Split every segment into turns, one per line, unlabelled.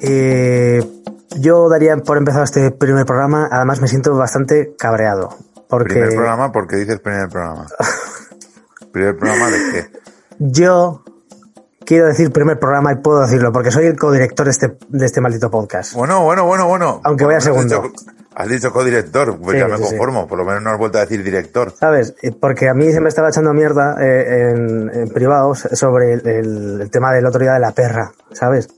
Eh, yo daría por empezado este primer programa, además me siento bastante cabreado. Porque
Primer programa, ¿por qué dices primer programa? ¿Primer programa de qué?
yo quiero decir primer programa y puedo decirlo, porque soy el codirector de este, de este maldito podcast.
Bueno, bueno, bueno, bueno.
Aunque vaya
Has
segundo.
dicho- Has dicho codirector, pues
Sí,
ya me
sí, sí.
conformo. Por lo menos no has vuelto a decir director.
¿Sabes? Eh, Porque a mí se me estaba echando mierda eh, en, en privado sobre el, el- el tema del otro día de la perra, ¿sabes?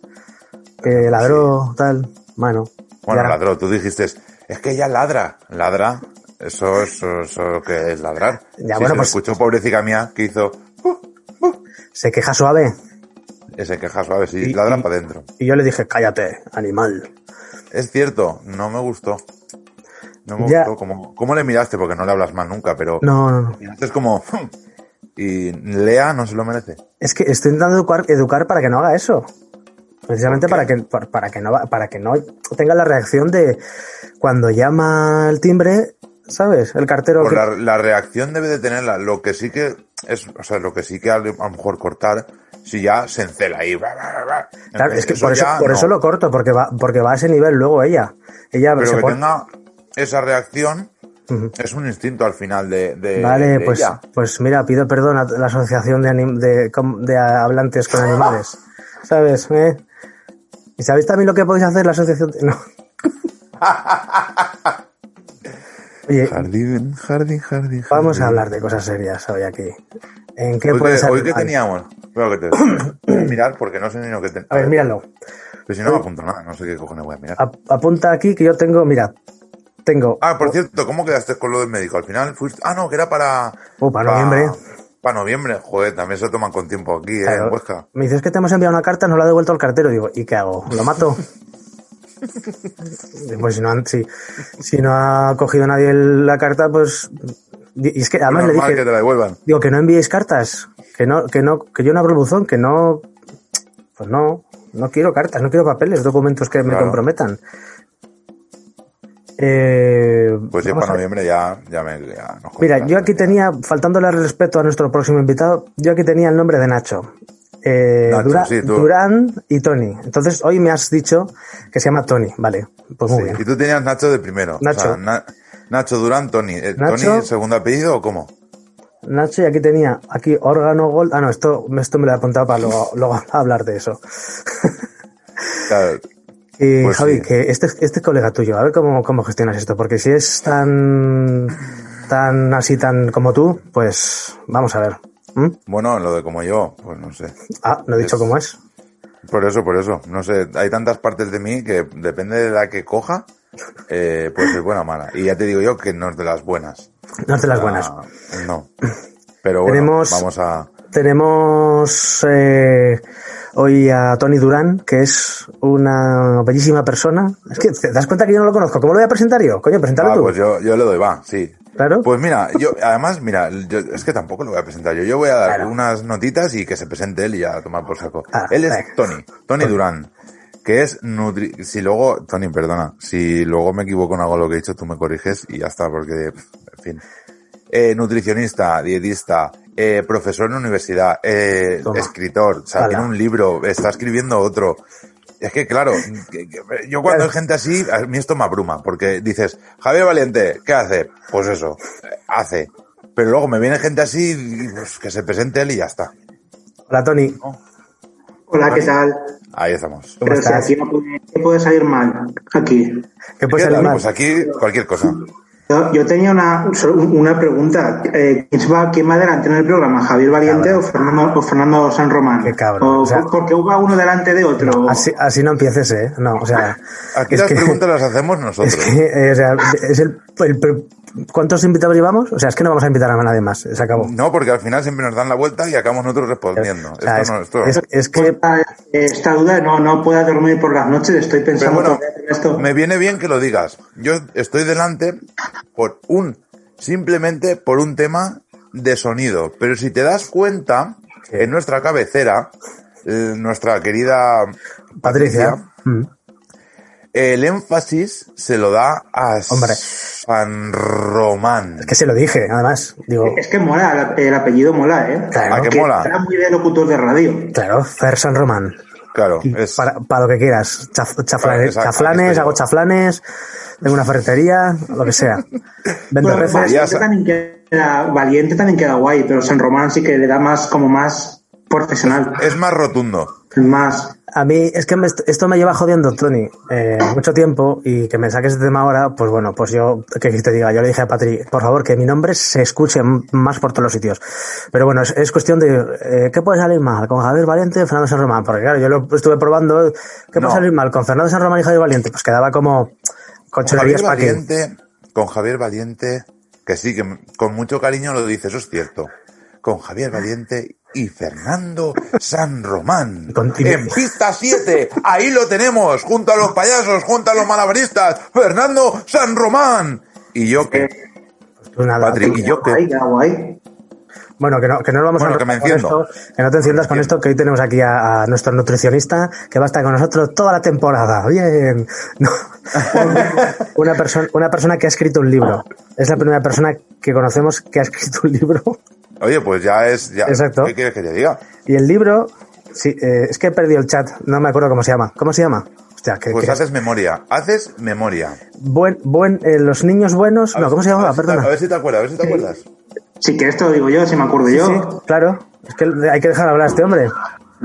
Que ladró, tal. Bueno.
Bueno,
ya.
ladró. Tú dijiste, es que ella ladra. ¿Ladra? Eso, eso, eso que es ladrar.
Ya,
Sí,
bueno,
se lo
pues-
escuchó pobrecita mía que hizo
Se queja suave.
ese queja suave, sí,
Y-
ladra
y-
para adentro.
Y yo le dije, cállate, animal.
Es cierto, no me gustó. No me
Ya.
gustó. ¿Cómo, ¿Cómo le miraste? Porque no le hablas más nunca, pero
No, no, no.
es como... Y Lea no se lo merece.
Es que estoy intentando educar, educar para que no haga eso. Precisamente
¿Por
para que, para, que no, para que no tenga la reacción de cuando llama al timbre, ¿sabes? El cartero.
Por
que-
la, la reacción debe de tenerla. Lo que sí que es, o sea, lo que sí que a lo mejor cortar, si ya se encela ahí. bla, bla, bla.
Claro, es que por, eso, por
no.
eso lo corto, porque va, porque va a ese nivel luego ella. Ella
Pero
se
que
pone-
tenga esa reacción es un instinto al final de, de-
Vale,
de
pues,
ella.
pues mira, pido perdón a la asociación de, anim- de, de hablantes con animales. ¿Sabes? ¿Eh? ¿Y sabéis también lo que podéis hacer la asociación? No. Oye,
Jardín, jardín, jardín.
vamos a hablar de cosas serias hoy aquí. ¿En qué
Hoy
puede
que, hoy que teníamos. Espera que te voy a mirar porque no sé ni lo que te.
A ver, míralo.
Pero si no me apunto nada, no sé qué cojones voy a mirar.
Ap- apunta aquí que yo tengo, mira, tengo.
Ah, por cierto, ¿cómo quedaste con lo del médico? Al final fuiste. Ah, no, que era para.
Oh, para noviembre.
Para noviembre. Joder, también se toman con tiempo aquí, eh,
Claro.
en Huesca.
Me dices que te hemos enviado una carta, nos la ha devuelto el cartero. Digo, ¿y qué hago? ¿Lo mato? pues si no, han- si, si no ha cogido nadie la carta, pues. Y es que además le dije,
que te la devuelvan.
digo, que no enviéis cartas, que no, que no, que yo no abro el buzón, que no. Pues no, no quiero cartas, no quiero papeles, documentos que me comprometan. Eh,
Pues
vamos
para noviembre ya, ya me. Ya nos
Mira, yo aquí tenía, faltándole al respeto a nuestro próximo invitado, yo aquí tenía el nombre de Nacho. Eh,
Nacho,
Dura-
sí, tú.
Durán y Tony. Entonces, hoy me has dicho que se llama Tony. Vale, pues muy
Sí,
bien.
Y tú tenías Nacho de primero.
Nacho.
O sea, Na- Nacho Durán, Tony. Eh,
Nacho.
¿Tony segundo apellido o cómo?
Nacho, y aquí tenía, aquí órgano gold. Ah, no, esto, esto me lo he apuntado para luego, luego hablar de eso.
Claro,
Y
Pues
Javi,
sí.
que este, este colega tuyo, a ver cómo, cómo gestionas esto, porque si es tan, tan así, tan como tú, pues vamos a ver. ¿Mm?
Bueno, lo de como yo, pues no sé.
Ah, no he dicho
Es-
cómo es.
Por eso, por eso. No sé, hay tantas partes de mí que depende de la que coja, eh, puede ser buena o mala. Y ya te digo yo que no es de las buenas.
No es de las buenas.
No. Pero bueno,
Tenemos-
vamos a...
Tenemos eh, hoy a Tony Durán, que es una bellísima persona. Es que te das cuenta que yo no lo conozco. ¿Cómo lo voy a presentar yo? Coño, preséntalo
Ah,
tú.
pues yo, yo le doy, va, sí.
Claro.
Pues mira, yo, además, mira, yo, es que tampoco lo voy a presentar yo. Yo voy a dar
Claro.
unas notitas y que se presente él y ya a tomar por saco.
Ah,
él es
venga.
Tony, Tony Durán, que es nutri... Si luego, Tony, perdona, si luego me equivoco en algo lo que he dicho, tú me corriges y ya está, porque, en fin. Eh, nutricionista, dietista, eh, profesor en universidad, eh, escritor, o sea, tiene un libro, está escribiendo otro. Es que, claro, que- que- yo cuando hay gente así, a mí esto me abruma, porque dices, Javier Valiente, ¿qué hace? Pues eso, eh, hace. Pero luego me viene gente así, y, pues, que se presente él y ya está.
Hola, Tony.
Hola, ¿qué tal?
Ahí estamos.
¿Cómo
Pero si
estás?
aquí no puede, ¿qué puede salir mal. Aquí.
¿Qué puede
¿Qué
salir
tal?
mal?
Pues aquí cualquier cosa.
Yo, yo tenía una, una pregunta. Eh, ¿quién, va, ¿Quién va delante en el programa? ¿Javier Valiente o Fernando, o Fernando San Román?
Qué cabrón,
¿O
o sea-
por qué va uno delante de otro?
Así, así no empieces, ¿eh? No, o sea...
Aquí las
que-
preguntas las hacemos nosotros.
Es que, eh, o sea, es el, el ¿Cuántos invitados llevamos? O sea, es que no vamos a invitar a nadie más. Se acabó.
No, porque al final siempre nos dan la vuelta y acabamos nosotros respondiendo.
O sea,
esto no,
es,
esto-
es- es que
Esta, duda no, no pueda dormir por las noches, estoy pensando
bueno,
en esto.
me viene bien que lo digas. Yo estoy delante por un, simplemente por un tema de sonido. Pero si te das cuenta, en nuestra cabecera, eh, nuestra querida
Patricia. Mm.
El énfasis se lo da a
Hombre.
San Román.
Es que se lo dije, además. Digo,
Es que mola, el, el apellido mola, ¿eh?
Claro.
¿A que
Que
mola?
Era muy de locutor de radio.
claro, Fer San Román.
Claro, es,
para, para lo que quieras. Chaf- chafla-
Claro, exacto,
chaflanes, hago chaflanes, tengo una ferretería, lo que sea. Vendo
Bueno, Valiente también, queda, Valiente también queda guay, pero San Román sí que le da más, como más profesional.
es más rotundo.
Más.
A mí es que me esto me lleva jodiendo, Tony, eh, mucho tiempo y que me saques de tema ahora, pues bueno, pues yo, que te diga, yo le dije a Patri, por favor, que mi nombre se escuche más por todos los sitios. Pero bueno, es, es cuestión de, eh, ¿qué puede salir mal? ¿Con Javier Valiente Fernando San Román? Porque claro, yo lo estuve probando, ¿qué
No.
puede salir mal? ¿Con Fernando San Román y Javier Valiente? Pues quedaba como con
Con
cholerías
Javier
para.
Valiente, con Javier Valiente, que sí, que con mucho cariño lo dice, eso es cierto. Con Javier Valiente y Fernando San Román. En pista 7, ahí lo tenemos, junto a los payasos, junto a los malabaristas, Fernando San Román. Y yo que,
Pues nada,
Patri, y yo que.
Bueno, que no, que no nos vamos
Bueno,
a
que me
esto, que no te enciendas con esto, que hoy tenemos aquí a, a nuestro nutricionista que va a estar con nosotros toda la temporada. Bien. No. una, persona, una persona que ha escrito un libro. Es la primera persona que conocemos que ha escrito un libro.
Oye, pues ya es, ya,
Exacto.
¿qué quieres que te diga?
Y el libro, sí, eh, es que he perdido el chat, no me acuerdo cómo se llama. ¿Cómo se llama? Hostia, que,
Pues
que-
haces memoria, haces memoria.
buen, buen, eh, los niños buenos,
A
no, ¿cómo
si-
se
a
llama?
si te-
Perdona.
A ver si te acuerdas, a ver si te acuerdas.
Sí, que esto lo digo yo, si me acuerdo yo.
Sí, claro. Es que hay que dejar hablar a este hombre.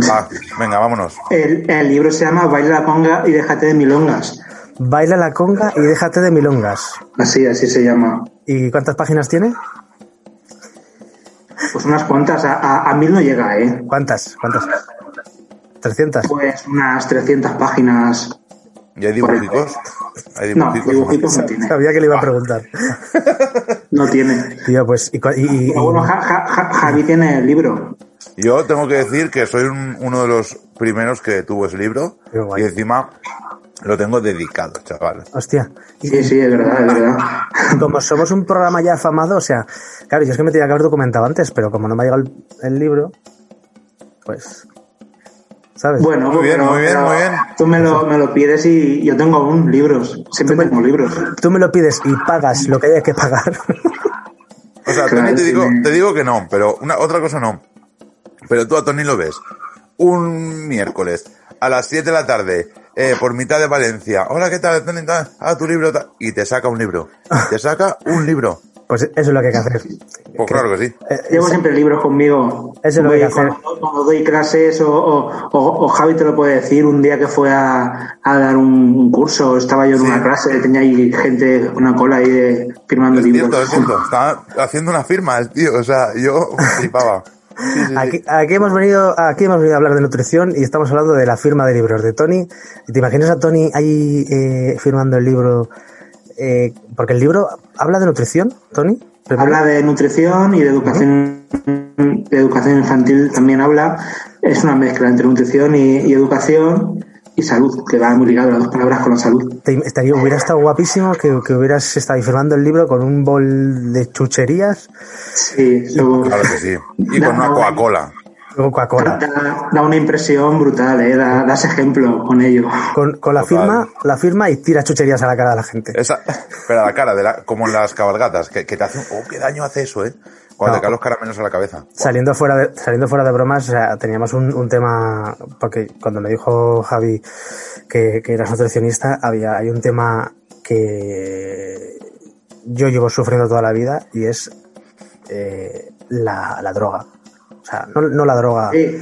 Va, venga, vámonos.
El, el libro se llama Baila la conga y déjate de milongas.
Baila la conga y déjate de milongas.
Así, así se llama.
¿Y cuántas páginas tiene?
Pues unas cuantas, a, a, a mil no llega, ¿eh?
¿Cuántas? ¿Cuántas? ¿300?
Pues unas 300 páginas.
¿Y hay dibujicos? ¿Hay
No,
dibujicos?
dibujitos no tiene.
Sabía que le iba a preguntar.
No tiene.
Tío, pues, y, y- y-
bueno, Ja- Ja- Ja- Javi tiene el libro.
Yo tengo que decir que soy un- uno de los primeros que tuvo ese libro y encima lo tengo dedicado, chaval.
hostia. Y,
Sí, sí, es verdad, es verdad.
como somos un programa ya afamado, o sea, claro, yo es que me tenía que haber documentado antes, pero como no me ha llegado el, el libro, pues, ¿sabes?
Bueno,
Muy bien,
pero-
muy bien, muy bien.
Tú me lo, me lo pides y yo tengo aún libros. Siempre tengo libros.
Tú me lo pides y pagas lo que haya que pagar.
O sea,
Claro,
Tony te
sí,
digo,
me-
te digo que no, pero una otra cosa no. Pero tú a Tony lo ves un miércoles a las 7 de la tarde eh, por mitad de Valencia. Hola, ¿qué tal? Ah, tu libro. tal. Y te saca un libro. Te saca un libro.
Pues eso es lo que hay que hacer.
Pues claro que sí.
Eh,
Llevo siempre libros conmigo.
Eso es lo que hay que hacer.
cuando, cuando doy clases o, o, o- o Javi te lo puede decir, un día que fue a, a dar un, un curso, estaba yo en
Sí.
una clase, tenía ahí gente, una cola ahí de, firmando
Es
libros.
cierto, es cierto. Estaba haciendo una firma el tío. O sea, yo flipaba. Sí, sí, sí.
Aquí, aquí hemos venido, aquí hemos venido a hablar de nutrición y estamos hablando de la firma de libros de Tony. ¿Y ¿Te imaginas a Tony ahí eh, firmando el libro? Eh, porque el libro habla de nutrición, Tony.
Habla de nutrición y de educación, de educación infantil también habla. Es una mezcla entre nutrición y, y educación y salud, que va muy ligado las dos palabras con la salud.
Te- estaría, hubiera estado guapísimo que, que hubieras estado firmando el libro con un bol de chucherías
Sí, eso
Claro que sí. Y con una Coca-Cola.
Coca-Cola.
da, da una impresión brutal, ¿eh? Da, das ejemplo con ello.
Con, con la
Total.
firma, la firma y tira chucherías a la cara de la gente.
Esa, pero a la cara, de la, como en las cabalgatas, que, que te hace, oh, qué daño hace eso, eh. Cuando
No.
te caen los caramelos a la cabeza.
Saliendo fuera de, saliendo fuera de bromas, o sea, teníamos un, un tema, porque cuando me dijo Javi que, que eras nutricionista, había, hay un tema que yo llevo sufriendo toda la vida y es eh, la, la droga. O sea, no, no la droga
Sí.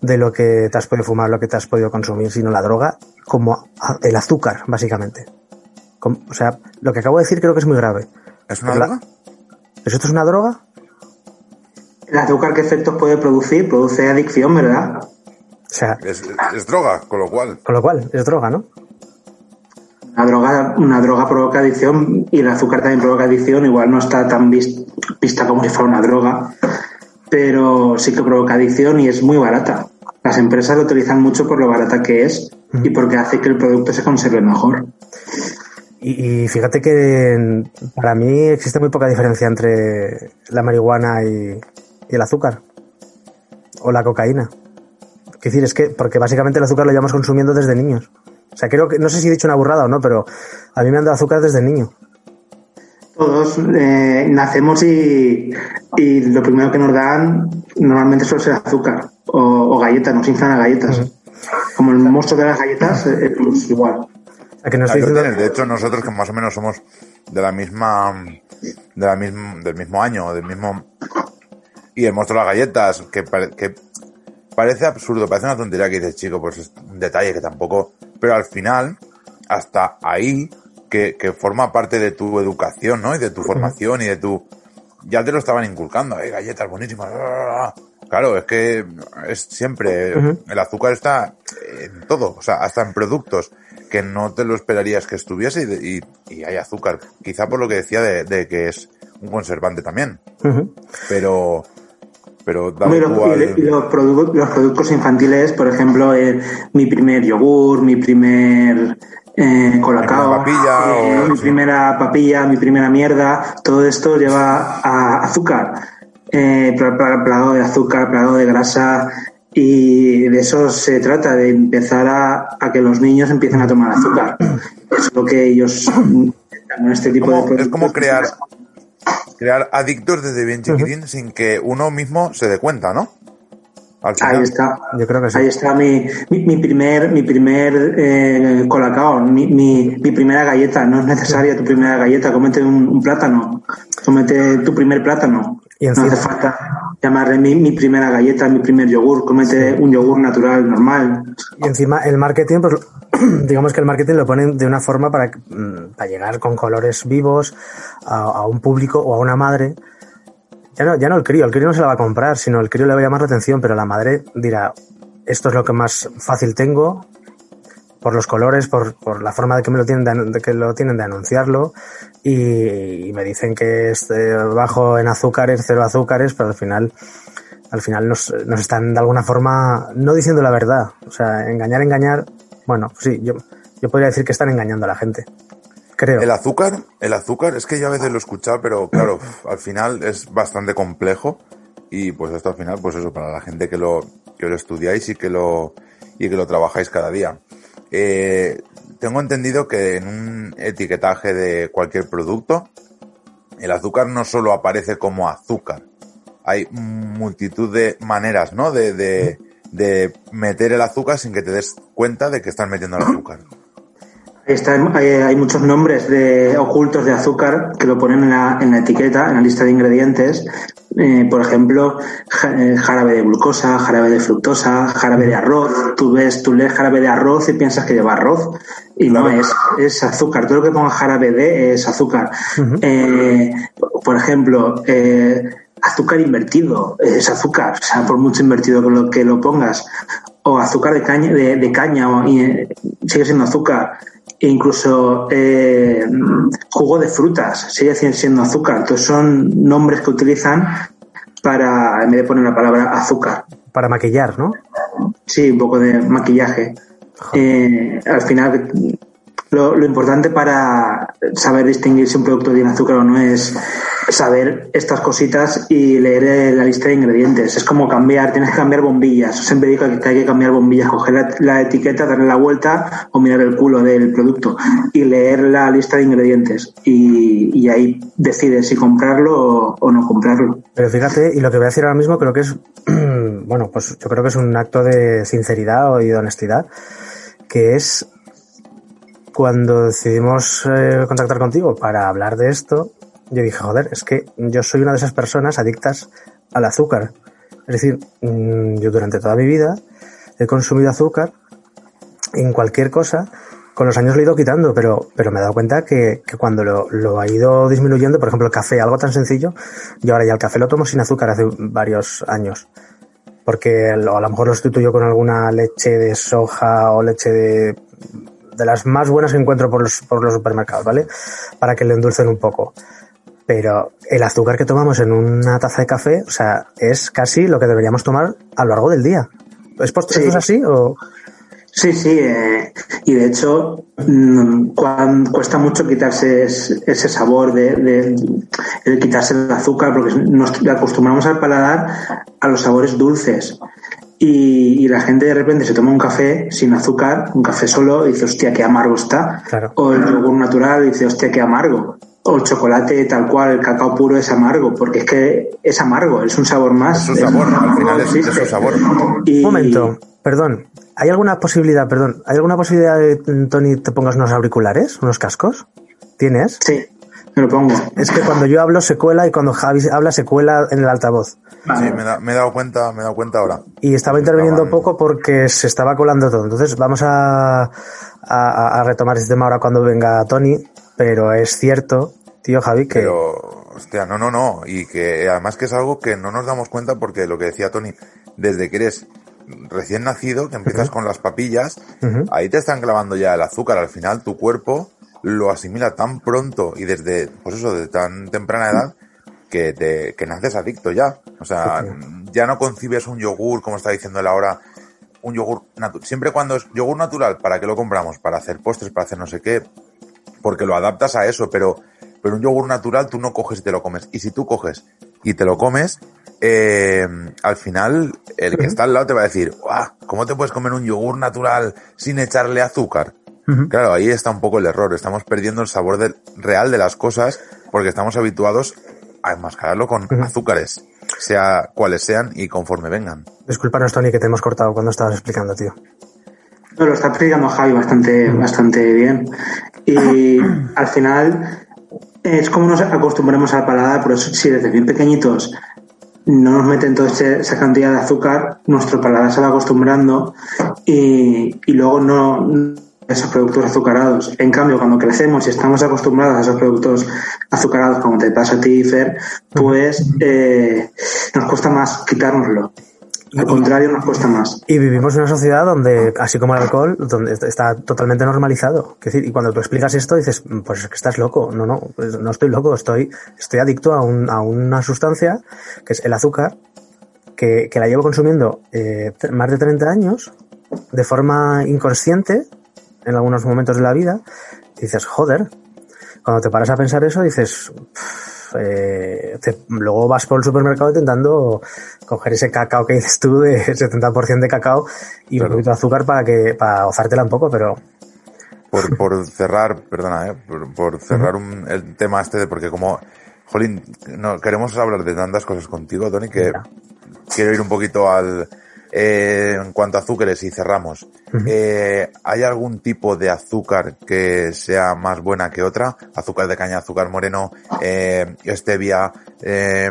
de lo que te has podido fumar, lo que te has podido consumir, sino la droga como el azúcar, básicamente. O sea, lo que acabo de decir creo que es muy grave.
¿Es una
La-
droga?
¿Eso esto es una droga?
El azúcar, ¿qué efectos puede producir? Produce adicción, ¿verdad?
O sea,
Es, es droga, con lo cual.
con lo cual, es droga, ¿no?
una droga, una droga provoca adicción y el azúcar también provoca adicción, igual no está tan vis- vista como si fuera una droga, pero sí que provoca adicción y es muy barata. Las empresas lo utilizan mucho por lo barata que es y porque hace que el producto se conserve mejor.
Y, y fíjate que para mí existe muy poca diferencia entre la marihuana y, y el azúcar. O la cocaína. Es decir, es que, porque básicamente el azúcar lo llevamos consumiendo desde niños. O sea, creo que, no sé si he dicho una burrada o no, pero a mí me han dado azúcar desde niño.
Todos eh, nacemos y, y lo primero que nos dan normalmente suele ser azúcar o, o galletas, nos inflan a galletas. Como el monstruo de las galletas, eh, pues igual.
Que no estoy diciendo...
tienes. De hecho, nosotros que más o menos somos de la misma, de la misma, del mismo año, del mismo, y el monstruo de las galletas, que, pare- que parece absurdo, parece una tontería que dices, chico, pues es un detalle que tampoco, pero al final, hasta ahí, que, que forma parte de tu educación, ¿no? Y de tu formación y de tu, ya te lo estaban inculcando, hay galletas buenísimas, bla, bla, bla". Claro, es que es siempre, el azúcar está en todo, o sea, hasta en productos que no te lo esperarías que estuviese y, y- y hay azúcar. Quizá por lo que decía de, de que es un conservante también, pero, pero da
y los-
igual.
y los, produ- los productos infantiles, por ejemplo, eh, mi primer yogur, mi primer eh, colacao,
Mi primera papilla,
eh,
o-
mi primera papilla, mi primera mierda, todo esto lleva a azúcar, eh, pla- pla- plagado de azúcar, plagado de grasa. Y de eso se trata, de empezar a, a que los niños empiecen a tomar azúcar. Es lo que ellos este tipo de
es como crear, crear adictos desde bien chiquitín sin que uno mismo se dé cuenta, ¿no?
Ahí está.
Yo creo que sí.
Ahí está mi, mi, mi primer, mi primer eh, colacao, mi, mi, mi primera galleta. No es necesaria tu primera galleta. Cómete un, un plátano. Cómete tu primer plátano.
Y
no hace falta llamarle mi, mi primera galleta, mi primer yogur. Cómete un yogur natural, normal.
Y encima el marketing, pues digamos que el marketing lo ponen de una forma para, mm, para llegar con colores vivos a, un público o a una madre. Ya no, ya no el crío, el crío no se la va a comprar, sino el crío le va a llamar la atención, pero la madre dirá, esto es lo que más fácil tengo, por los colores, por, por la forma de que me lo tienen de, de que lo tienen de anunciarlo, y, y me dicen que es eh, bajo en azúcares, cero azúcares, pero al final al final nos, nos están de alguna forma no diciendo la verdad. O sea, engañar, engañar. Bueno, sí, yo, yo podría decir que están engañando a la gente. Creo.
El azúcar, el azúcar, es que yo a veces lo he escuchado, pero claro, al final es bastante complejo y pues esto al final, pues eso, para la gente que lo, que lo estudiáis y que lo, y que lo trabajáis cada día. Eh, tengo entendido que en un etiquetaje de cualquier producto, el azúcar no solo aparece como azúcar, hay multitud de maneras, ¿no? De, de, de meter el azúcar sin que te des cuenta de que estás metiendo el azúcar.
Está, hay, hay muchos nombres de, ocultos de azúcar que lo ponen en la, en la etiqueta, en la lista de ingredientes. Eh, por ejemplo, eh, jarabe de glucosa, jarabe de fructosa, jarabe de arroz. Tú ves, tú lees jarabe de arroz y piensas que lleva arroz. Y no es, es azúcar. Todo lo que ponga jarabe de es azúcar. Eh, por ejemplo, eh, azúcar invertido es azúcar. O sea, por mucho invertido que lo, que lo pongas. O azúcar de caña, de, de caña o, y, eh, sigue siendo azúcar. E incluso eh, jugo de frutas sigue siendo azúcar. Entonces son nombres que utilizan para, en vez de poner la palabra azúcar.
Para maquillar, ¿no?
Sí, un poco de maquillaje. Eh, al final, lo, lo importante para saber distinguir si un producto tiene azúcar o no es saber estas cositas y leer eh, la lista de ingredientes. Es como cambiar, tienes que cambiar bombillas. Siempre digo que, hay que cambiar bombillas, coger la, la etiqueta, darle la vuelta o mirar el culo del producto y leer la lista de ingredientes. Y, y ahí decides si comprarlo o, o no comprarlo.
Pero fíjate, y lo que voy a decir ahora mismo creo que es, bueno, pues yo creo que es un acto de sinceridad y de honestidad, que es cuando decidimos eh, contactar contigo para hablar de esto, yo dije, joder, es que yo soy una de esas personas adictas al azúcar. Es decir, mm, yo durante toda mi vida he consumido azúcar en cualquier cosa. Con los años lo he ido quitando, pero, pero me he dado cuenta que, que cuando lo, lo ha ido disminuyendo, por ejemplo, el café, algo tan sencillo, yo ahora ya el café lo tomo sin azúcar hace varios años. Porque a lo mejor lo sustituyo con alguna leche de soja o leche de de las más buenas que encuentro por los, por los supermercados, ¿vale? Para que le endulcen un poco. Pero el azúcar que tomamos en una taza de café, o sea, es casi lo que deberíamos tomar a lo largo del día. ¿Es, por,
Sí.
¿esto es así o...?
Sí, sí, eh, y de hecho mm, cuan- cuesta mucho quitarse es- ese sabor de, de- el quitarse el azúcar porque nos acostumbramos al paladar a los sabores dulces y, y la gente de repente se toma un café sin azúcar, un café solo y dice hostia qué amargo está
Claro.
o el yogur natural y dice hostia qué amargo o el chocolate tal cual, el cacao puro es amargo porque es que es amargo, es un sabor más.
Es su sabor,
un-
al final es-
existe.
sabor.
Y-
Un momento, perdón. ¿Hay alguna posibilidad, perdón, ¿hay alguna posibilidad de, Tony, te pongas unos auriculares, unos cascos? ¿Tienes?
Sí, me lo pongo.
Es que cuando yo hablo se cuela y cuando Javi habla se cuela en el altavoz.
Sí, me, da- me he dado cuenta, me he dado cuenta ahora.
Y estaba interviniendo
Estaban-
poco porque se estaba colando todo. Entonces vamos a, a, a retomar este tema ahora cuando venga Tony. Pero es cierto, tío Javi, que
Pero, hostia, no, no, no. Y que además que es algo que no nos damos cuenta porque lo que decía Tony, desde que eres recién nacido, que empiezas con las papillas, ahí te están clavando ya el azúcar. Al final tu cuerpo lo asimila tan pronto y desde, pues eso, de tan temprana edad, que te, que naces adicto ya. O sea, ya no concibes un yogur, como está diciendo él ahora, un yogur natural. Siempre cuando es yogur natural, ¿para qué lo compramos? Para hacer postres, para hacer no sé qué, porque lo adaptas a eso, pero, pero un yogur natural tú no coges y te lo comes. Y si tú coges y te lo comes, eh, al final el que está al lado te va a decir, "Guau, ¿cómo te puedes comer un yogur natural sin echarle azúcar? Claro, ahí está un poco el error. Estamos perdiendo el sabor real de las cosas porque estamos habituados a enmascararlo con azúcares, sea cuales sean y conforme vengan.
discúlpanos Tony que te hemos cortado cuando estabas explicando, tío.
No, lo está explicando Javi bastante, bastante bien. Y al final es como nos acostumbramos al paladar, pero si desde bien pequeñitos no nos meten toda esa cantidad de azúcar, nuestro paladar se va acostumbrando y, y luego no esos productos azucarados. En cambio, cuando crecemos y estamos acostumbrados a esos productos azucarados, como te pasa a ti, Fer, pues eh, nos cuesta más quitárnoslo. Al contrario, nos cuesta más.
Y vivimos en una sociedad donde, así como el alcohol, donde está totalmente normalizado. Es decir, y cuando tú explicas esto, dices, pues es que estás loco. No, no, pues no estoy loco, estoy, estoy adicto a, un- a una sustancia, que es el azúcar, que, que la llevo consumiendo eh, más de 30 años, de forma inconsciente, en algunos momentos de la vida, dices, joder, cuando te paras a pensar eso, dices, "Pff, eh, te- luego vas por el supermercado intentando coger ese cacao que dices tú de 70% de cacao y un poquito de azúcar para que para gozártela un poco, pero
por, por cerrar, perdona, ¿eh? por, por cerrar un- el tema este de porque como, jolín, no, queremos hablar de tantas cosas contigo, Tony, que
Mira.
quiero ir un poquito al, eh, en cuanto a azúcares y cerramos. Eh, ¿Hay algún tipo de azúcar que sea más buena que otra? Azúcar de caña, azúcar moreno, eh, stevia, eh,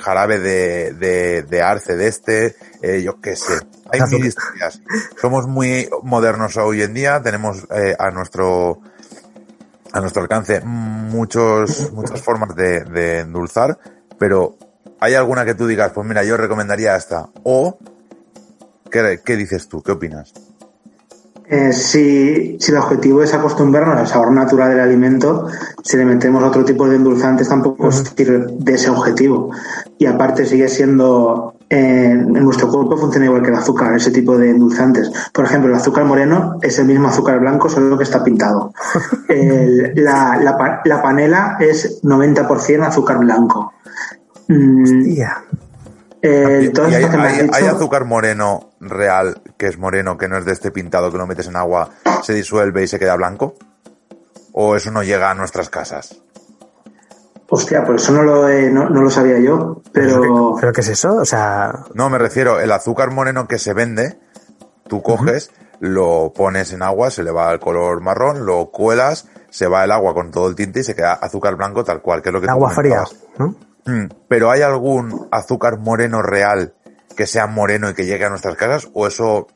jarabe de, de, de arce de este, yo qué sé. Hay mil historias. Somos muy modernos hoy en día, tenemos a nuestro a nuestro alcance muchos muchas formas de, de endulzar, pero ¿hay alguna que tú digas, pues mira, yo recomendaría esta? O, ¿qué, qué dices tú? ¿Qué opinas?
Eh, si, si el objetivo es acostumbrarnos al sabor natural del alimento, si le metemos otro tipo de endulzantes tampoco sirve de ese objetivo. Y aparte sigue siendo, eh, en nuestro cuerpo funciona igual que el azúcar, ese tipo de endulzantes. Por ejemplo, el azúcar moreno es el mismo azúcar blanco, solo que está pintado. El- la, la panela es 90% azúcar blanco. Mm,
Y
todas
hay, azúcar moreno real, que es moreno, que no es de este pintado, que lo metes en agua, se disuelve y se queda blanco? ¿O eso no llega a nuestras casas?
Hostia, por eso no lo, he- no, no lo sabía yo, pero...
¿pero qué es eso? O sea,
No, me refiero, el azúcar moreno que se vende, tú coges, lo pones en agua, se le va el color marrón, lo cuelas, se va el agua con todo el tinte y se queda azúcar blanco tal cual, que es lo que
agua fría. ¿no?
Mm, Pero ¿hay algún azúcar moreno real que sea moreno y que llegue a nuestras casas? ¿O eso o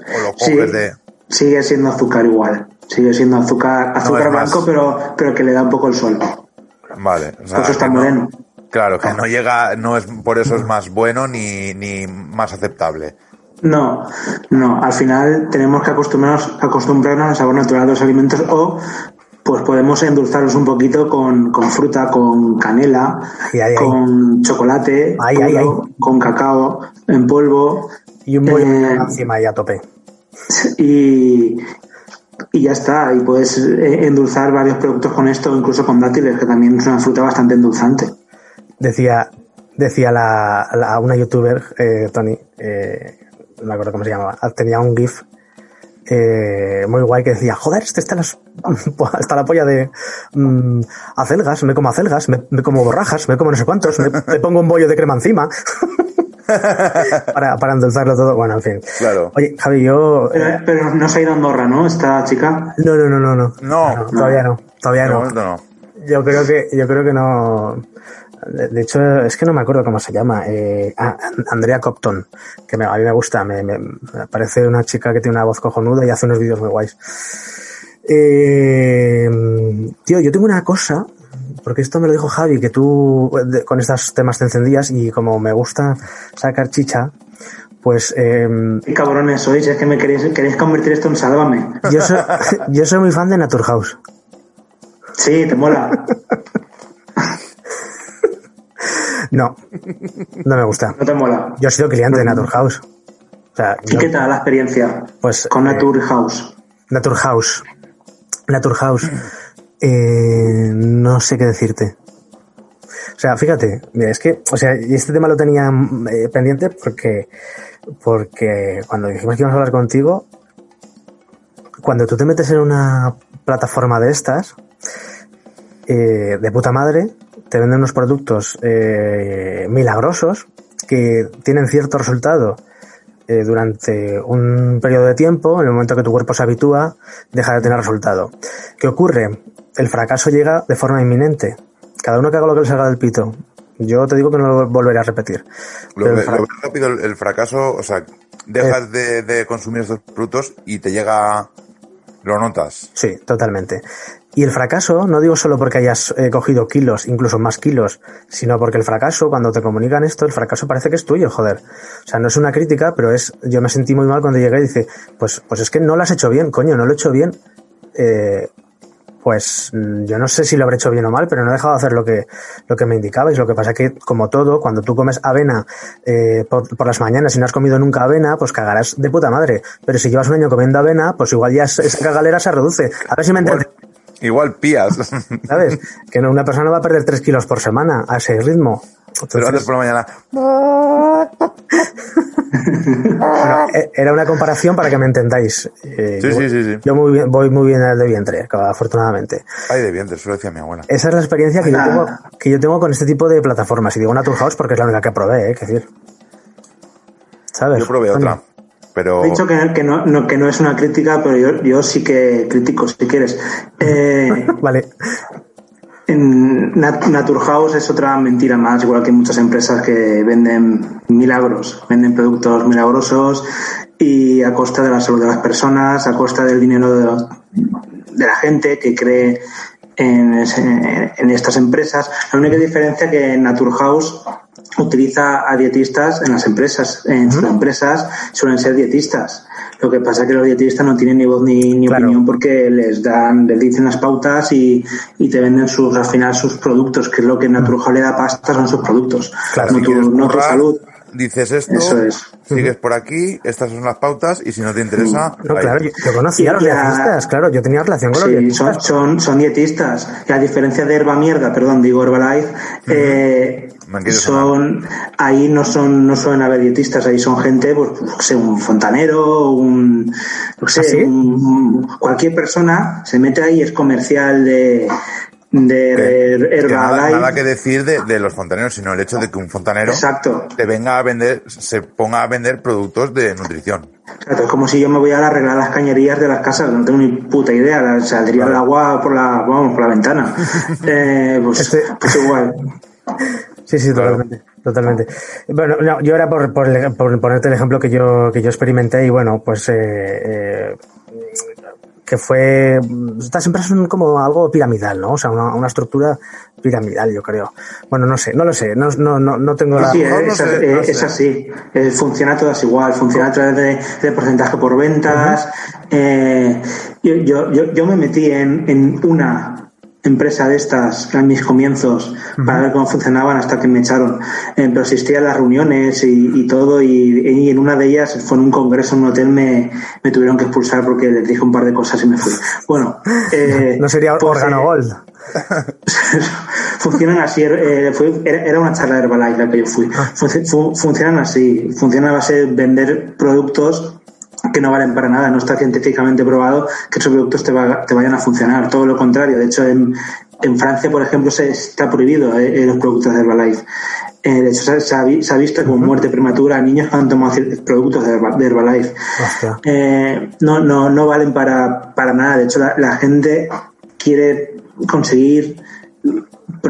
lo
Sí,
coges de...
sigue siendo azúcar igual. Sigue siendo azúcar, azúcar
más-
blanco, pero, pero que le da un poco el sol.
Vale. o sea,
Por eso está
no-
moreno.
Claro, que no llega, no es, por eso es más bueno ni, ni más aceptable.
No, no. Al final tenemos que acostumbrarnos, acostumbrarnos al sabor natural de los alimentos o pues podemos endulzarlos un poquito con, con fruta, con canela,
Ay, ay, ay.
con chocolate,
Ay, ay,
puro, con cacao en polvo
Y un bollo
Eh,
encima ahí a tope.
y, y ya está. Y puedes eh, endulzar varios productos con esto, incluso con dátiles, que también es una fruta bastante endulzante.
Decía, decía la, la- una youtuber, eh, Tony, eh, no me acuerdo cómo se llamaba, tenía un GIF eh, muy guay que decía, joder, este está, las, está la polla de mm, acelgas, me como acelgas, me, me como borrajas, me como no sé cuántos, me, me pongo un bollo de crema encima. para, para endulzarlo todo. Bueno, en fin.
Claro.
Oye, Javi, yo.
Pero,
eh,
pero no se ha ido a Andorra, ¿no? Esta chica.
no, no, no, no, no.
No.
todavía no. Todavía no. Yo creo que, yo creo que no. De, hecho, es que no me acuerdo cómo se llama. Eh, ah, Andrea Copton, que me- a mí me gusta. Me, me- me parece una chica que tiene una voz cojonuda y hace unos vídeos muy guays. Eh, tío, yo tengo una cosa, porque esto me lo dijo Javi, que tú de- con estos temas te encendías y como me gusta sacar chicha, pues eh,
Qué cabrones sois, es que me queréis, queréis convertir esto en sálvame.
yo, soy, yo soy muy fan de Naturhaus.
Sí, te mola.
No, no me gusta.
No te mola.
Yo he sido cliente de Naturhaus. O sea,
¿Y
yo-
qué tal la experiencia
pues
con
eh,
Naturhaus?
Naturhaus. Naturhaus. Eh, no sé qué decirte. O sea, fíjate, mira, es que, o sea, y este tema lo tenía eh, pendiente porque, porque cuando dijimos que íbamos a hablar contigo, cuando tú te metes en una plataforma de estas, eh, de puta madre, te venden unos productos eh, milagrosos que tienen cierto resultado eh, durante un periodo de tiempo, en el momento que tu cuerpo se habitúa, deja de tener resultado. ¿Qué ocurre? El fracaso llega de forma inminente. Cada uno que haga lo que le salga del pito. Yo te digo que no lo volveré a repetir.
Lo,
Pero el
lo rápido el, el fracaso, o sea, dejas de, de consumir estos frutos y te llega, lo notas.
Sí, totalmente. Y el fracaso, no digo solo porque hayas eh, cogido kilos, incluso más kilos, sino porque el fracaso, cuando te comunican esto, el fracaso parece que es tuyo, joder. O sea, no es una crítica, pero es, yo me sentí muy mal cuando llegué y dice, pues, pues es que no lo has hecho bien, coño, no lo he hecho bien. Eh, pues mm, yo no sé si lo habré hecho bien o mal, pero no he dejado de hacer lo que, lo que me indicabais. Lo que pasa que, como todo, cuando tú comes avena eh, por, por las mañanas y no has comido nunca avena, pues cagarás de puta madre. Pero si llevas un año comiendo avena, pues igual ya es- esa cagalera se reduce. A ver si me entiendes.
Igual pías,
¿Sabes? Que no- una persona va a perder 3 kilos por semana a ese ritmo.
pero
Entonces,
antes por la mañana.
bueno, eh, era una comparación para que me entendáis. Eh,
Sí,
yo,
sí, sí, sí.
Yo muy bien, voy muy bien al de vientre, afortunadamente.
Ay, de vientre, eso lo decía mi abuela.
Esa es la experiencia que yo, tengo, que yo tengo con este tipo de plataformas. Y digo Naturhaus porque es la única que probé, ¿eh? Que decir. ¿Sabes?
Yo probé otra, pero
He dicho que, que no, no- que no es una crítica, pero yo, yo sí que critico, si quieres. Eh,
Vale.
en Nat- Naturhaus es otra mentira más, igual que muchas empresas que venden milagros, venden productos milagrosos y a costa de la salud de las personas, a costa del dinero de la gente que cree en, ese- en estas empresas. La única diferencia que Naturhaus utiliza a dietistas en las empresas. En sus empresas suelen ser dietistas. Lo que pasa es que los dietistas no tienen ni voz ni, ni
Claro.
opinión porque les dan, les dicen las pautas y, y te venden sus, al final sus productos, que es lo que Naturhaus le da pasta, son sus productos.
Claro,
no,
si
tu, no tu salud.
Dices esto,
es.
sigues por aquí, estas son las pautas y si no te interesa,
No,
ahí.
claro, yo, yo conocía a los dietistas, claro, yo tenía relación con los
Sí,
dietistas.
son, son, son dietistas. Y a diferencia de Herba Mierda, perdón, digo Herbalife, eh, son, ahí no son, no suelen haber dietistas, ahí son gente, pues, yo qué sé, un fontanero, un, qué sé,
¿Ah, sí?
un- cualquier persona se mete ahí, es comercial de, de
Que- que nada, nada que decir de, de los fontaneros, sino el hecho de que un fontanero
Exacto.
te venga a vender, se ponga a vender productos de nutrición.
Exacto, es como si yo me voy a arreglar las cañerías de las casas, no tengo ni puta idea, saldría el agua por la, vamos, por la ventana. Eh, pues,
Este-
pues igual.
Sí, sí,
Claro.
totalmente, totalmente. Bueno, no, yo era por, por ponerte el ejemplo que yo, que yo experimenté y bueno, pues eh, eh, que fue. Estas empresas son como algo piramidal, ¿no? O sea, una, una estructura piramidal, yo creo. Bueno, no sé, no lo sé, no, no, no, no tengo la.
Sí,
no
es, eh,
no
es así. Eh, funciona todas igual. Funciona a través de, de porcentaje por ventas. Eh, yo, yo, yo, yo me metí en, en una empresa de estas en mis comienzos para ver cómo funcionaban hasta que me echaron. Eh, pero asistí a las reuniones y, y todo y, y en una de ellas fue en un congreso en un hotel me, me tuvieron que expulsar porque les dije un par de cosas y me fui. Bueno, eh,
No sería
pues,
órgano
eh,
gold.
funcionan así. eh, fue- era, una charla de Herbalife la que yo fui. Func- fu- funcionan así. Funcionan a base de vender productos que no valen para nada. No está científicamente probado que esos productos te, va- te vayan a funcionar. Todo lo contrario. De hecho, en, en Francia, por ejemplo, se está prohibido eh, eh, los productos de Herbalife. Eh, de hecho, se, se ha, vi- se ha visto como muerte prematura a niños que han tomado productos de, Herba- de Herbalife. Eh, no, no, no valen para, para nada. De hecho, la, la gente quiere conseguir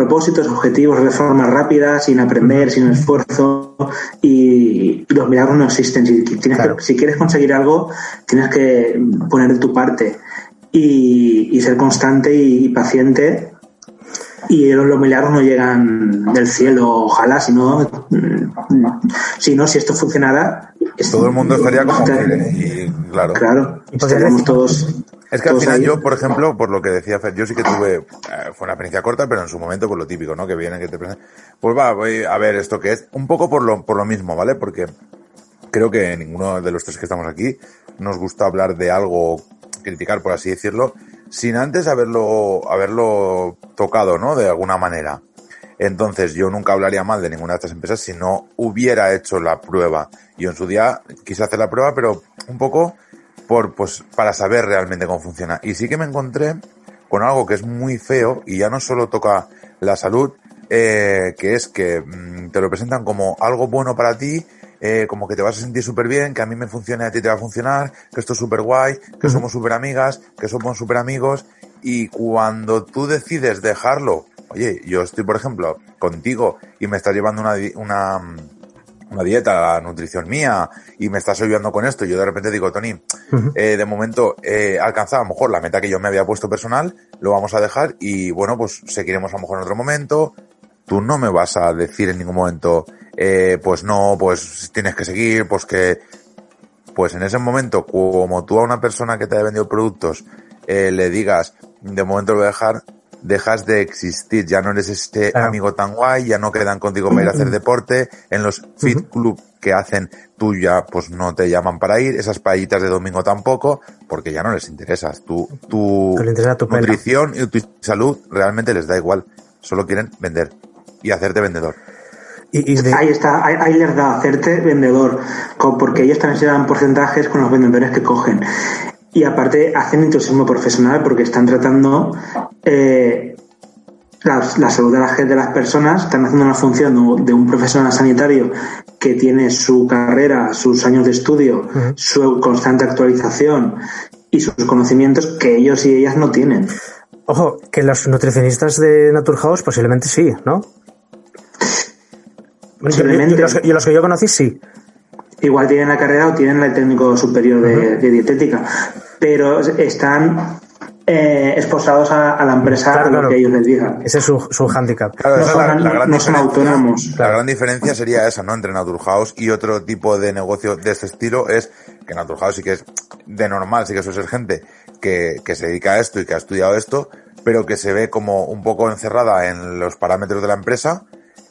propósitos, objetivos de forma rápida, sin aprender, sin esfuerzo, y, y los milagros no existen. Si, tienes
Claro.
que- si quieres conseguir algo, tienes que poner de tu parte y, y ser constante y, paciente. Y los, milagros no llegan del cielo, ojalá, si no, si no, si esto funcionara,
Todo el mundo estaría como. Y claro.
Claro, estaríamos todos.
Es que al final
ahí.
yo, por ejemplo, por lo que decía Fer, yo sí que tuve, eh, fue una experiencia corta, pero en su momento, por lo típico, ¿no? Que viene, que te presentan. Pues va, voy a ver esto que es, un poco por lo, por lo mismo, ¿vale? Porque creo que ninguno de los tres que estamos aquí nos gusta hablar de algo, criticar, por así decirlo, sin antes haberlo, haberlo tocado, ¿no? De alguna manera. Entonces, yo nunca hablaría mal de ninguna de estas empresas si no hubiera hecho la prueba. Yo en su día quise hacer la prueba, pero un poco por, pues, para saber realmente cómo funciona. Y sí que me encontré con algo que es muy feo y ya no solo toca la salud, eh, que es que mm, te lo presentan como algo bueno para ti, eh, como que te vas a sentir súper bien, que a mí me funcione, a ti te va a funcionar, que esto es súper guay, que somos súper amigas, que somos súper amigos, y cuando tú decides dejarlo, oye, yo estoy, por ejemplo, contigo y me estás llevando una, una, una dieta, la nutrición mía, y me estás ayudando con esto, y yo de repente digo, Tony, eh, de momento he alcanzado a lo mejor la meta que yo me había puesto personal, lo vamos a dejar y bueno, pues seguiremos a lo mejor en otro momento. Tú no me vas a decir en ningún momento, eh, pues no, pues tienes que seguir, pues que, pues en ese momento, como tú a una persona que te ha vendido productos, eh, le digas, de momento lo voy a dejar, dejas de existir, ya no eres este
Claro.
amigo tan guay, ya no quedan contigo para ir a hacer deporte, en los fit club que hacen tú ya pues no te llaman para ir, esas payitas de domingo tampoco, porque ya no les interesas, tu, tu
interesa
nutrición y tu salud realmente les da igual, solo quieren vender y hacerte vendedor.
Y, y de-
Ahí está, ahí, ahí les da hacerte vendedor, porque ellos también se dan porcentajes con los vendedores que cogen. Y aparte hacen entusiasmo profesional porque están tratando eh, la, la salud de la de las personas, están haciendo una función de, un profesional sanitario que tiene su carrera, sus años de estudio, su constante actualización y sus conocimientos que ellos y ellas no tienen.
ojo, que los nutricionistas de Naturhaus posiblemente sí, ¿no? Yo- yo-
Posiblemente.
yo- los, yo los que yo conocí sí.
Igual tienen la carrera o tienen el técnico superior de, de dietética, pero están eh, esposados a, a la empresa
Claro,
a lo
claro.
que ellos les digan.
Ese es su, su hándicap.
Claro,
No
es
son-
la, la gran
no son
diferencia.
autónomos.
La gran diferencia sería esa, ¿no? Entre Naturhaus y otro tipo de negocio de este estilo es que Naturhaus sí que es de normal, sí que suele ser gente que, que se dedica a esto y que ha estudiado esto, pero que se ve como un poco encerrada en los parámetros de la empresa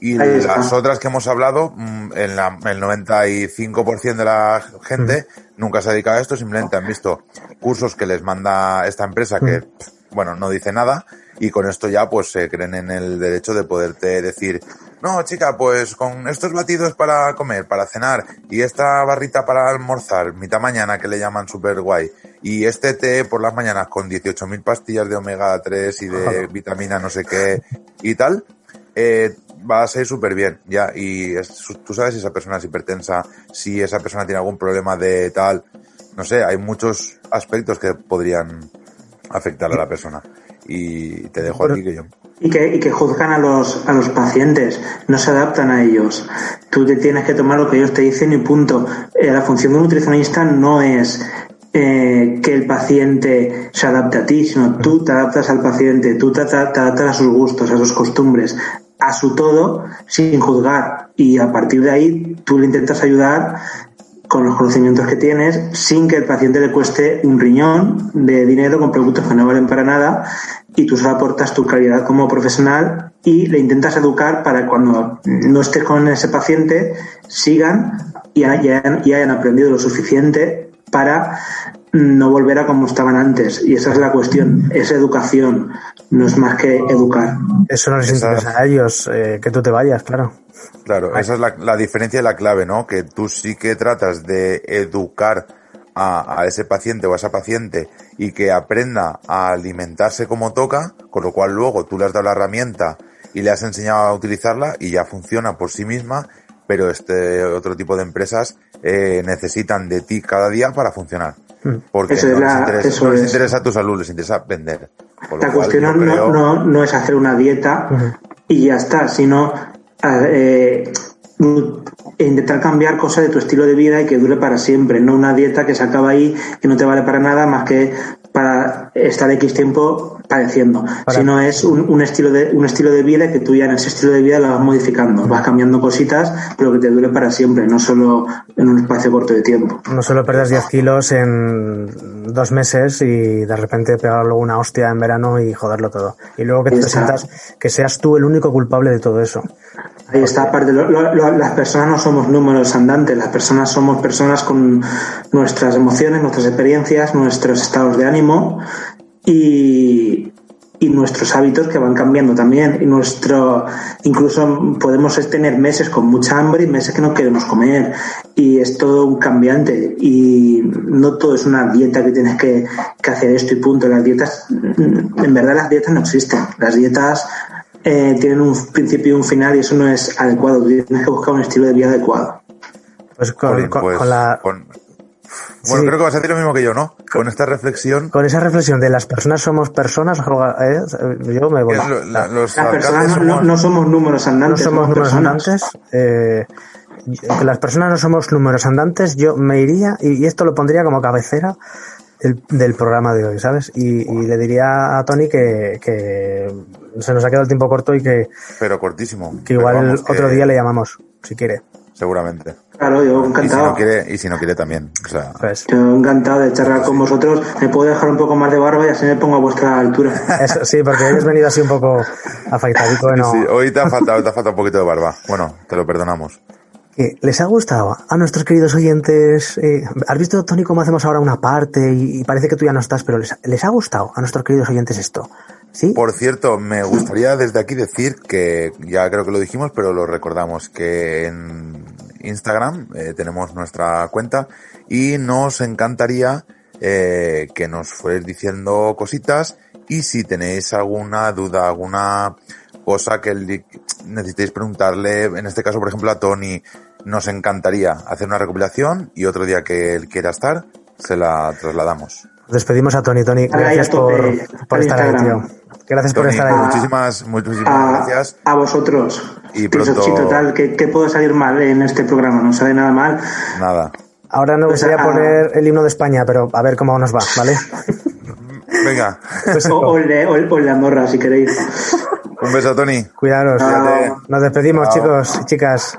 y
Ahí está.
las otras que hemos hablado, mm, en la, el 95% de la gente nunca se ha dedicado a esto, simplemente han visto cursos que les manda esta empresa que, bueno, no dice nada y con esto ya pues se creen en el derecho de poderte decir, no chica, pues con estos batidos para comer, para cenar y esta barrita para almorzar, mitad mañana que le llaman super guay y este té por las mañanas con 18.000 pastillas de omega 3 y de vitamina no sé qué y tal, eh, va a ser súper bien, ya. Y es- tú sabes si esa persona es hipertensa, si esa persona tiene algún problema de tal. No sé, hay muchos aspectos que podrían afectar a la persona. Y te dejo aquí que yo.
Y que, y que juzgan a los, a los pacientes, no se adaptan a ellos. Tú te tienes que tomar lo que ellos te dicen y punto. Eh, la función de un nutricionista no es eh, que el paciente se adapte a ti, sino tú te adaptas al paciente, tú te, te adaptas a sus gustos, a sus costumbres, a su todo, sin juzgar. Y a partir de ahí tú le intentas ayudar con los conocimientos que tienes, sin que el paciente le cueste un riñón de dinero con productos que no valen para nada, y tú solo aportas tu calidad como profesional y le intentas educar para cuando no estés con ese paciente, sigan y hayan, y hayan aprendido lo suficiente para no volver a como estaban antes. Y esa es la cuestión, es educación, no es más que educar.
Eso no les interesa a ellos, eh, que tú te vayas, claro.
Claro, esa es la, la diferencia y la clave, ¿no? Que tú sí que tratas de educar a, a, ese paciente o a esa paciente y que aprenda a alimentarse como toca, con lo cual luego tú le has dado la herramienta y le has enseñado a utilizarla y ya funciona por sí misma, pero este otro tipo de empresas eh, necesitan de ti cada día para funcionar. Porque
Eso
no,
es
les
la-
interesa, no les
es.
interesa tu salud, les interesa vender.
La cuestión no,
creo-
no, no es hacer una dieta y ya está, sino eh, intentar cambiar cosas de tu estilo de vida y que dure para siempre, no una dieta que se acaba ahí que no te vale para nada más que para estar X tiempo padeciendo.
Para-
Sino es un, un estilo de un estilo de vida que tú ya en ese estilo de vida lo vas modificando, vas cambiando cositas, pero que te dure para siempre, no solo en un espacio corto de tiempo.
No solo perder 10 kilos en dos meses y de repente pegar luego una hostia en verano y joderlo todo. Y luego que te sientas que seas tú el único culpable de todo eso.
Ahí está, aparte, lo- lo- las personas no somos números andantes, las personas somos personas con nuestras emociones, nuestras experiencias, nuestros estados de ánimo y, y nuestros hábitos que van cambiando también. Y nuestro, incluso podemos tener meses con mucha hambre y meses que no queremos comer. Y es todo un cambiante. Y no todo es una dieta que tienes que, que hacer esto y punto. Las dietas, en verdad las dietas no existen. Las dietas eh, tienen un principio y un final y eso no es adecuado. Tienes que buscar un estilo de vida adecuado.
Pues con,
pues,
con la,
con- Bueno,
Sí.
creo que vas a decir lo mismo que yo, ¿no? Con esta reflexión,
con esa reflexión de las personas somos personas, ¿eh? yo me voy.
que es lo- la- los
Las personas no, no-
somos-
no somos números
no
andantes.
somos números
personas.
andantes. eh, que las personas no somos números andantes. Yo me iría y, y esto lo pondría como cabecera del, del programa de hoy, ¿sabes? Y, y le diría a Tony que, que se nos ha quedado el tiempo corto y que,
pero cortísimo.
que igual
vamos, que
otro día le llamamos, si quiere.
Seguramente.
Claro, yo
Y si
encantado.
no quiere, y si no quiere también. O sea,
Pues,
Yo encantado de charlar con vosotros. Me puedo dejar un poco más de barba y así me pongo a vuestra altura.
eso, sí, porque hoy has venido así un poco afeitadico. No,
sí, hoy te ha faltado, te ha faltado un poquito de barba. Bueno, te lo perdonamos.
que ¿Les ha gustado a nuestros queridos oyentes? eh, ¿Has visto, Tony, cómo hacemos ahora una parte y, y parece que tú ya no estás, pero les, les ha gustado a nuestros queridos oyentes esto? ¿Sí?
Por cierto, me gustaría desde aquí decir que ya creo que lo dijimos, pero lo recordamos que en Instagram eh, tenemos nuestra cuenta y nos encantaría eh, que nos fuerais diciendo cositas y si tenéis alguna duda, alguna cosa que necesitéis preguntarle, en este caso, por ejemplo, a Tony, nos encantaría hacer una recopilación y otro día que él quiera estar, se la trasladamos.
Despedimos a Tony. Tony, gracias
a
por, estar ahí, tío. Gracias por estar ahí.
muchísimas, muchísimas
A,
gracias.
a vosotros.
Y pronto-
sí, total, ¿qué, qué puedo salir mal en este programa? No sale nada mal.
Nada.
Ahora nos
Pues,
gustaría
ah,
poner el himno de España, pero a ver cómo nos va, ¿vale?
Venga,
Pues
O, o el de, o de Andorra, si queréis.
un beso, Tony.
Cuidaros.
Cuídate.
Nos despedimos,
Chao.
chicos y chicas.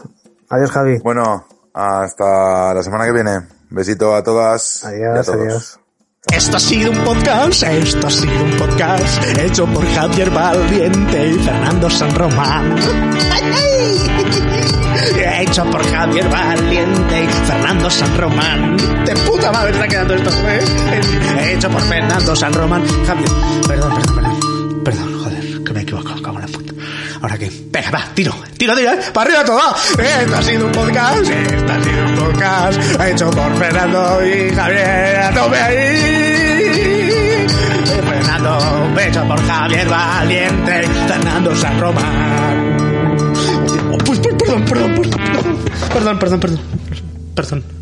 Adiós, Javi.
Bueno, hasta la semana que viene. Besito a todas. y a
Adiós,
todos.
adiós.
Esto ha sido un podcast, esto ha sido un podcast hecho por Javier Valiente y Fernando San Román. Hecho por Javier Valiente y Fernando San Román. De puta madre está quedando esto, ¿eh? Hecho por Fernando San Román. Javier, perdón, perdón, perdón. Perdón, joder, que me he equivocado, cago en la puta. ¿Ahora qué? Venga, va, tiro, tiro, tiro, ¿eh? para arriba todo. Eh, esto ha sido un podcast, eh, esto ha sido un podcast, ha hecho por Fernando y Javier, a tope ahí. Eh, Fernando, hecho por Javier Valiente, Fernando San Román. Oh, pues, pues, perdón, perdón, perdón, perdón, perdón, perdón, perdón. perdón.